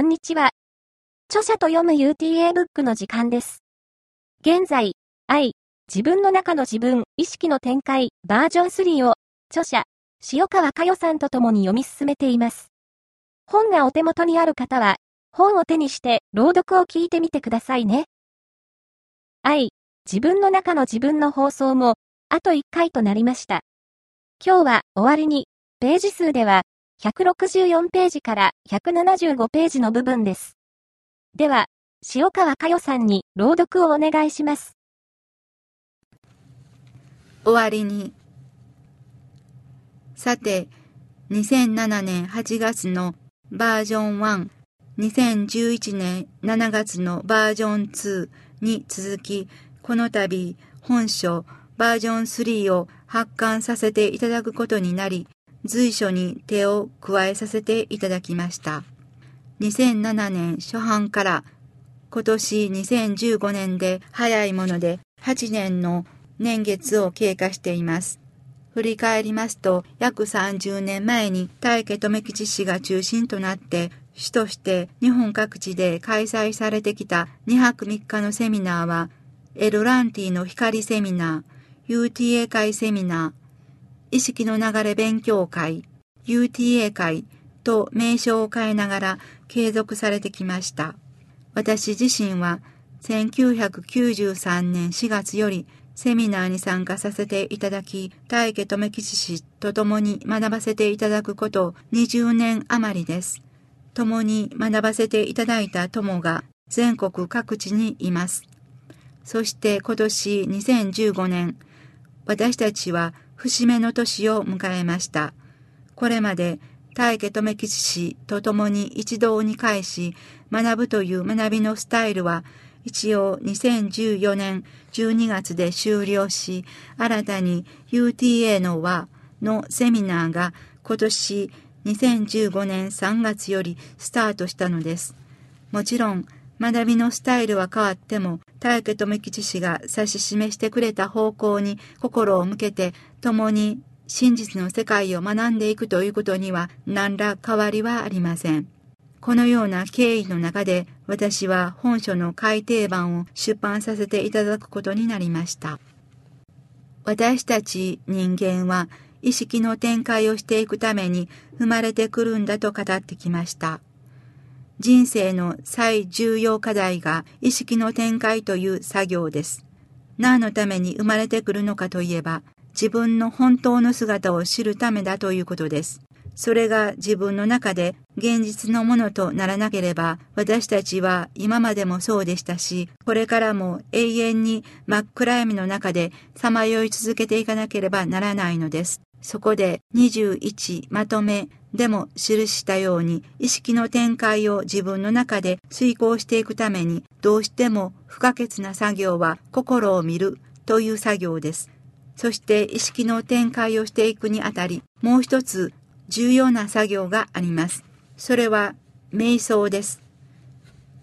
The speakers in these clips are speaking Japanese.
こんにちは。著者と読む UTA ブックの時間です。現在、愛、自分の中の自分、意識の展開、バージョン3を、著者、塩川佳代さんと共に読み進めています。本がお手元にある方は、本を手にして朗読を聞いてみてくださいね。愛、自分の中の自分の放送も、あと1回となりました。今日は終わりに、ページ数では、164ページから175ページの部分です。では、塩川佳代さんに朗読をお願いします。終わりに。さて、2007年8月のバージョン1、2011年7月のバージョン2に続き、この度本書バージョン3を発刊させていただくことになり、随所に手を加えさせていただきました。2007年初版から今年2015年で早いもので8年の年月を経過しています。振り返りますと、約30年前に大家留吉氏が中心となって、主として日本各地で開催されてきた2泊3日のセミナーは、エルランティの光セミナー、UTA 会セミナー、意識の流れ勉強会、UTA 会と名称を変えながら継続されてきました。私自身は1993年4月よりセミナーに参加させていただき、大家留吉氏と共に学ばせていただくこと20年余りです。共に学ばせていただいた友が全国各地にいます。そして今年2015年、私たちは節目の年を迎えました。これまで大家留吉氏と共に一堂に会し学ぶという学びのスタイルは一応2014年12月で終了し、新たに UTA の和のセミナーが今年2015年3月よりスタートしたのです。もちろん学びのスタイルは変わっても、大家留吉氏が指し示してくれた方向に心を向けて、共に真実の世界を学んでいくということには何ら変わりはありません。このような経緯の中で私は本書の改訂版を出版させていただくことになりました。私たち人間は意識の展開をしていくために生まれてくるんだと語ってきました。人生の最重要課題が意識の展開という作業です。何のために生まれてくるのかといえば、自分の本当の姿を知るためだということです。それが自分の中で現実のものとならなければ、私たちは今までもそうでしたし、これからも永遠に真っ暗闇の中でさまよい続けていかなければならないのです。そこで21まとめでも記したように意識の展開を自分の中で遂行していくためにどうしても不可欠な作業は心を見るという作業です。そして意識の展開をしていくにあたりもう一つ重要な作業があります。それは瞑想です。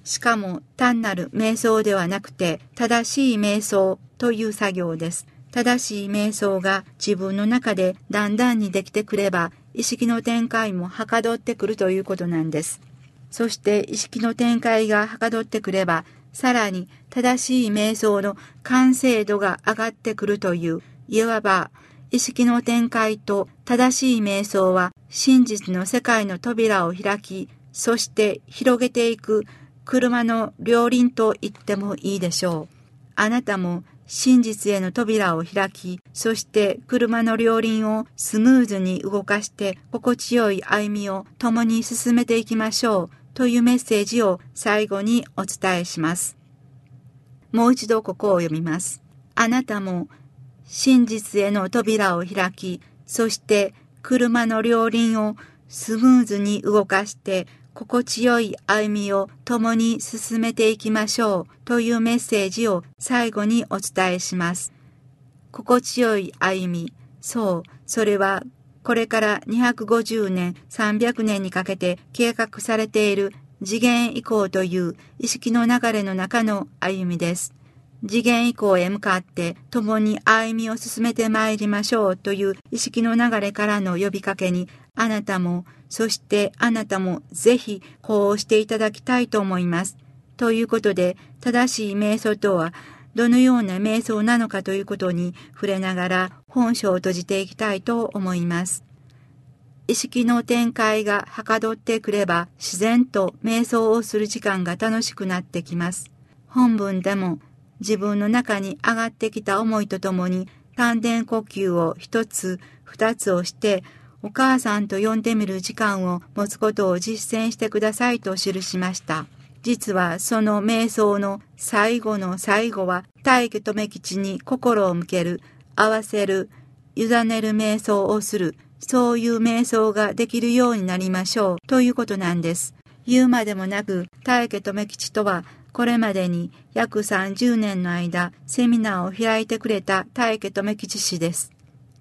しかも単なる瞑想ではなくて正しい瞑想という作業です。正しい瞑想が自分の中でだんだんにできてくれば意識の展開もはかどってくるということなんです。そして意識の展開がはかどってくれば、さらに正しい瞑想の完成度が上がってくるという、いわば意識の展開と正しい瞑想は真実の世界の扉を開き、そして広げていく車の両輪と言ってもいいでしょう。あなたも真実への扉を開き、そして車の両輪をスムーズに動かして心地よい歩みを共に進めていきましょうというメッセージを最後にお伝えします。もう一度ここを読みます。あなたも真実への扉を開き、そして車の両輪をスムーズに動かして心地よい歩みを共に進めていきましょうというメッセージを最後にお伝えします。心地よい歩み、そう、それはこれから250年、300年にかけて計画されている次元移行という意識の流れの中の歩みです。次元以降へ向かって共に歩みを進めて参りましょうという意識の流れからの呼びかけにあなたも、そしてあなたもぜひこうしていただきたいと思います。ということで、正しい瞑想とはどのような瞑想なのかということに触れながら本書を閉じていきたいと思います。意識の展開がはかどってくれば自然と瞑想をする時間が楽しくなってきます。本文でも自分の中に上がってきた思いとともに丹田呼吸を一つ二つをしてお母さんと呼んでみる時間を持つことを実践してくださいと記しました。実はその瞑想の最後の最後は大家留吉に心を向ける、合わせる、委ねる瞑想をする、そういう瞑想ができるようになりましょうということなんです。言うまでもなく、大家留吉とはこれまでに約30年の間、セミナーを開いてくれた大家留吉氏です。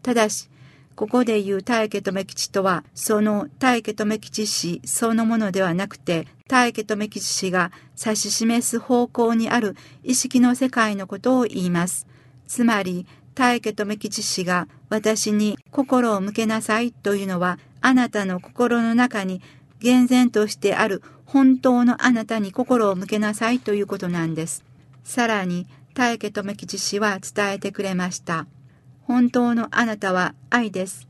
ただし、ここで言う大家留吉とは、その大家留吉氏そのものではなくて、大家留吉氏が指し示す方向にある意識の世界のことを言います。つまり、大家留吉氏が私に心を向けなさいというのは、あなたの心の中に厳然としてある本当のあなたに心を向けなさいということなんです。さらに、大家留吉氏は伝えてくれました。本当のあなたは愛です。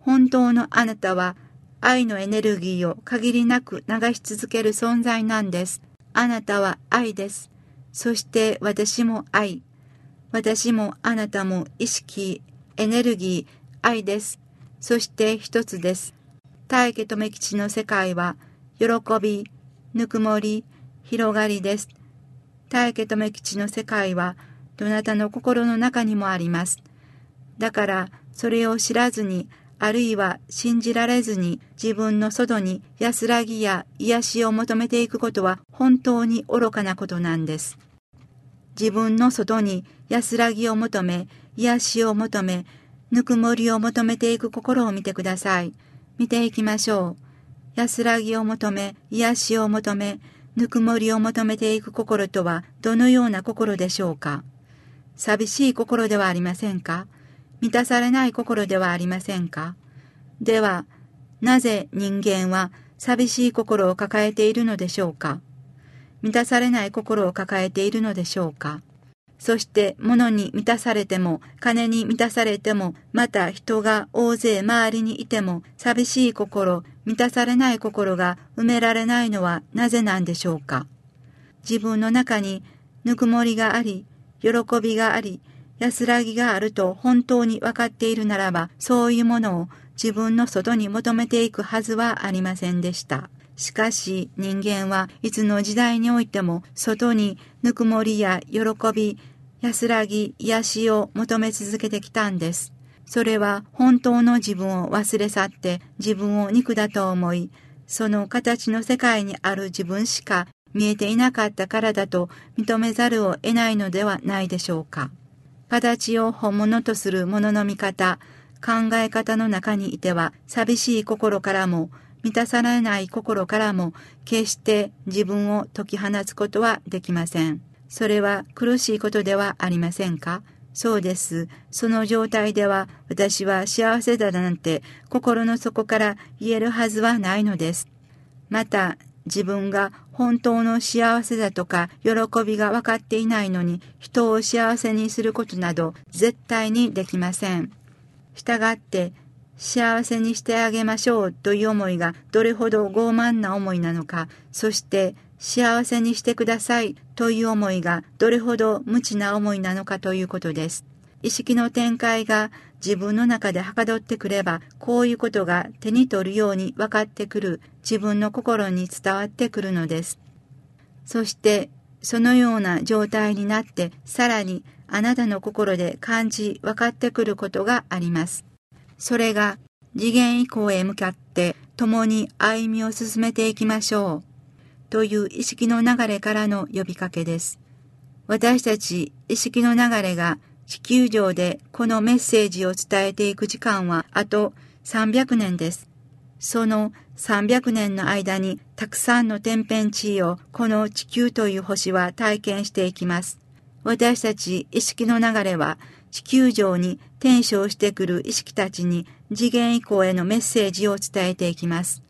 本当のあなたは愛のエネルギーを限りなく流し続ける存在なんです。あなたは愛です。そして私も愛。私もあなたも意識、エネルギー、愛です。そして一つです。大家留吉の世界は、喜び、ぬくもり、広がりです。大家留吉の世界は、どなたの心の中にもあります。だから、それを知らずに、あるいは信じられずに自分の外に安らぎや癒しを求めていくことは本当に愚かなことなんです。自分の外に安らぎを求め、癒しを求め、ぬくもりを求めていく心を見てください。見ていきましょう。安らぎを求め、癒しを求め、ぬくもりを求めていく心とはどのような心でしょうか寂しい心ではありませんか満たされない心ではありませんか？では、なぜ人間は寂しい心を抱えているのでしょうか？満たされない心を抱えているのでしょうか？そして物に満たされても、金に満たされても、また人が大勢周りにいても、寂しい心、満たされない心が埋められないのはなぜなんでしょうか？自分の中にぬくもりがあり、喜びがあり、安らぎがあると本当に分かっているならば、そういうものを自分の外に求めていくはずはありませんでした。しかし人間はいつの時代においても外にぬくもりや喜び、安らぎ、癒しを求め続けてきたんです。それは本当の自分を忘れ去って自分を肉だと思い、その形の世界にある自分しか見えていなかったからだと認めざるを得ないのではないでしょうか。形を本物とするものの見方、考え方の中にいては寂しい心からも満たされない心からも決して自分を解き放つことはできません。それは苦しいことではありませんか？そうです。その状態では私は幸せだなんて心の底から言えるはずはないのです。また自分が本当の幸せだとか喜びが分かっていないのに人を幸せにすることなど絶対にできません。したがって幸せにしてあげましょうという思いがどれほど傲慢な思いなのか、そして幸せにしてくださいという思いがどれほど無知な思いなのかということです。意識の展開が自分の中ではかどってくれば、こういうことが手に取るように分かってくる自分の心に伝わってくるのです。そして、そのような状態になって、さらにあなたの心で感じ分かってくることがあります。それが次元以降へ向かって共に歩みを進めていきましょう。という意識の流れからの呼びかけです。私たち意識の流れが地球上でこのメッセージを伝えていく時間はあと300年です。その300年の間にたくさんの天変地異をこの地球という星は体験していきます。私たち意識の流れは地球上に転生してくる意識たちに次元以降へのメッセージを伝えていきます。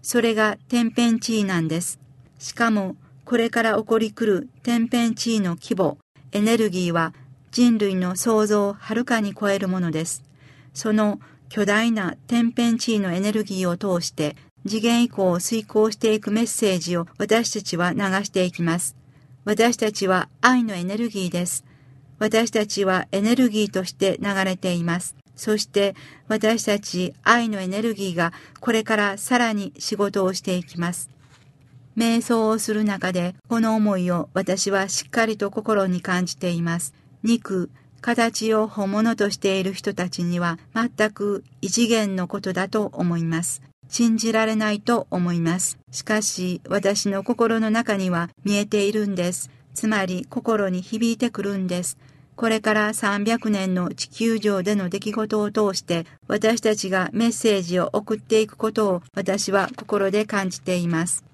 それが天変地異なんです。しかも、これから起こり来る天変地異の規模、エネルギーは人類の想像をはるかに超えるものです。その巨大な天変地異のエネルギーを通して次元以降を遂行していくメッセージを私たちは流していきます。私たちは愛のエネルギーです。私たちはエネルギーとして流れています。そして私たち愛のエネルギーがこれからさらに仕事をしていきます。瞑想をする中でこの思いを私はしっかりと心に感じています。肉、形を本物としている人たちには全く異次元のことだと思います。信じられないと思います。しかし私の心の中には見えているんです。つまり心に響いてくるんです。これから300年の地球上での出来事を通して私たちがメッセージを送っていくことを私は心で感じています。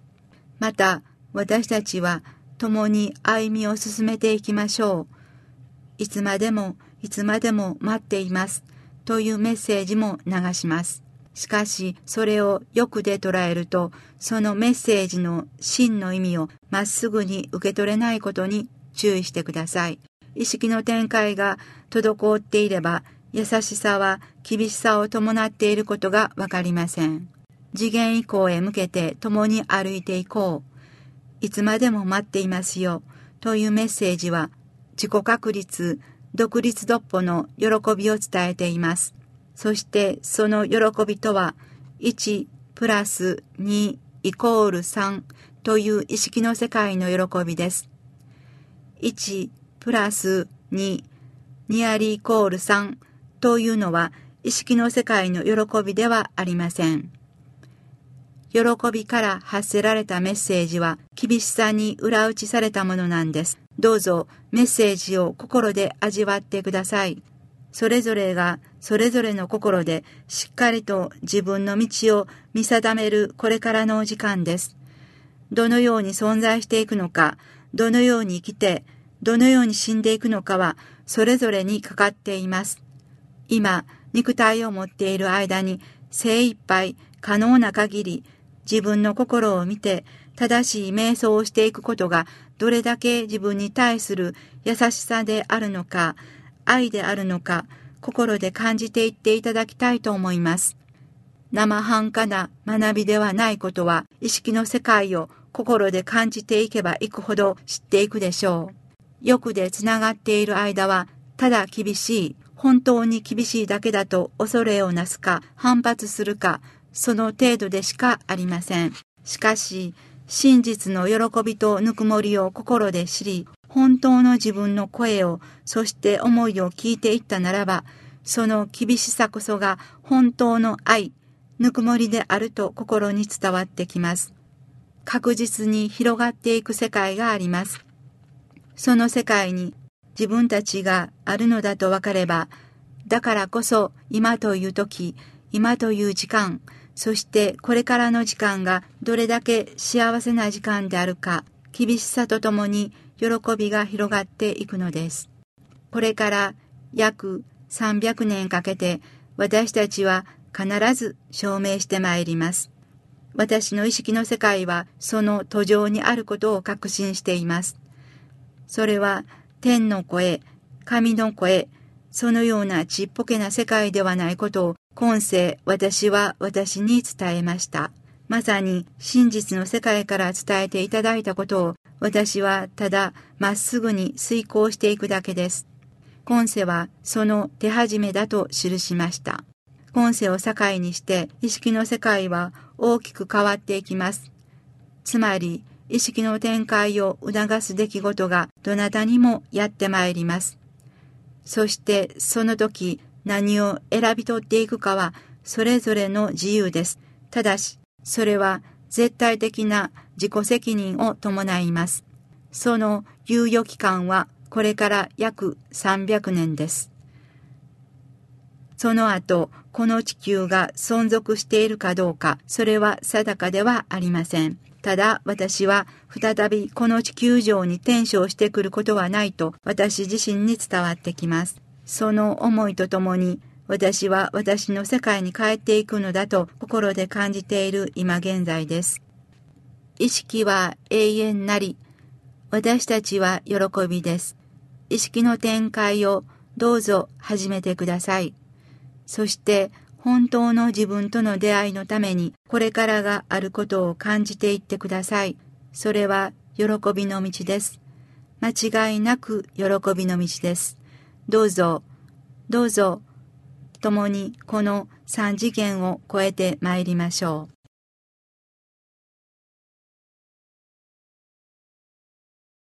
また私たちは共に歩みを進めていきましょう。いつまでもいつまでも待っていますというメッセージも流します。しかしそれを欲で捉えるとそのメッセージの真の意味をまっすぐに受け取れないことに注意してください。意識の展開が滞っていれば優しさは厳しさを伴っていることがわかりません。次元以降へ向けて共に歩いていこう。いつまでも待っていますよ。というメッセージは自己確立、独立独歩の喜びを伝えています。そしてその喜びとは1プラス2イコール3という意識の世界の喜びです。1プラス2ニアリイコール3というのは意識の世界の喜びではありません。喜びから発せられたメッセージは厳しさに裏打ちされたものなんです。どうぞメッセージを心で味わってください。それぞれがそれぞれの心でしっかりと自分の道を見定めるこれからのお時間です。どのように存在していくのか、どのように生きて、どのように死んでいくのかはそれぞれにかかっています。今、肉体を持っている間に精一杯可能な限り自分の心を見て正しい瞑想をしていくことがどれだけ自分に対する優しさであるのか、愛であるのか、心で感じていっていただきたいと思います。生半可な学びではないことは、意識の世界を心で感じていけばいくほど知っていくでしょう。欲でつながっている間は、ただ厳しい、本当に厳しいだけだと恐れをなすか、反発するか、その程度でしかありません。しかし、真実の喜びとぬくもりを心で知り、本当の自分の声を、そして思いを聞いていったならば、その厳しさこそが本当の愛、ぬくもりであると心に伝わってきます。確実に広がっていく世界があります。その世界に自分たちがあるのだと分かれば、だからこそ今という時、今という時間、そしてこれからの時間がどれだけ幸せな時間であるか、厳しさとともに喜びが広がっていくのです。これから約300年かけて私たちは必ず証明してまいります。私の意識の世界はその途上にあることを確信しています。それは天の声、神の声、そのようなちっぽけな世界ではないことを今世私は私に伝えました。まさに真実の世界から伝えていただいたことを私はただまっすぐに遂行していくだけです。今世はその手始めだと記しました。今世を境にして意識の世界は大きく変わっていきます。つまり意識の展開を促す出来事がどなたにもやってまいります。そしてその時何を選び取っていくかはそれぞれの自由です。ただしそれは絶対的な自己責任を伴います。その猶予期間はこれから約300年です。その後、この地球が存続しているかどうか、それは定かではありません。ただ私は再びこの地球上に転生してくることはないと私自身に伝わってきます。その思いとともに私は私の世界に帰っていくのだと心で感じている今現在です。意識は永遠なり、私たちは喜びです。意識の展開をどうぞ始めてください。そして本当の自分との出会いのためにこれからがあることを感じていってください。それは喜びの道です。間違いなく喜びの道です。どうぞ、どうぞ、共にこの三次元を超えてまいりましょう。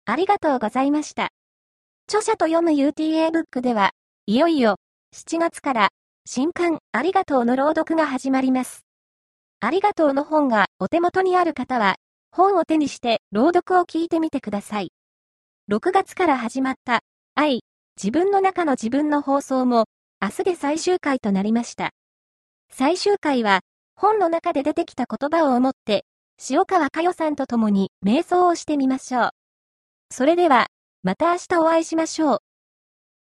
ありがとうございました。著者と読む UTA ブックでは、いよいよ7月から新刊ありがとうの朗読が始まります。ありがとうの本がお手元にある方は、本を手にして朗読を聞いてみてください。6月から始まった愛、自分の中の自分の放送も明日で最終回となりました。最終回は、本の中で出てきた言葉を思って、塩川佳代さんと共に瞑想をしてみましょう。それでは、また明日お会いしましょう。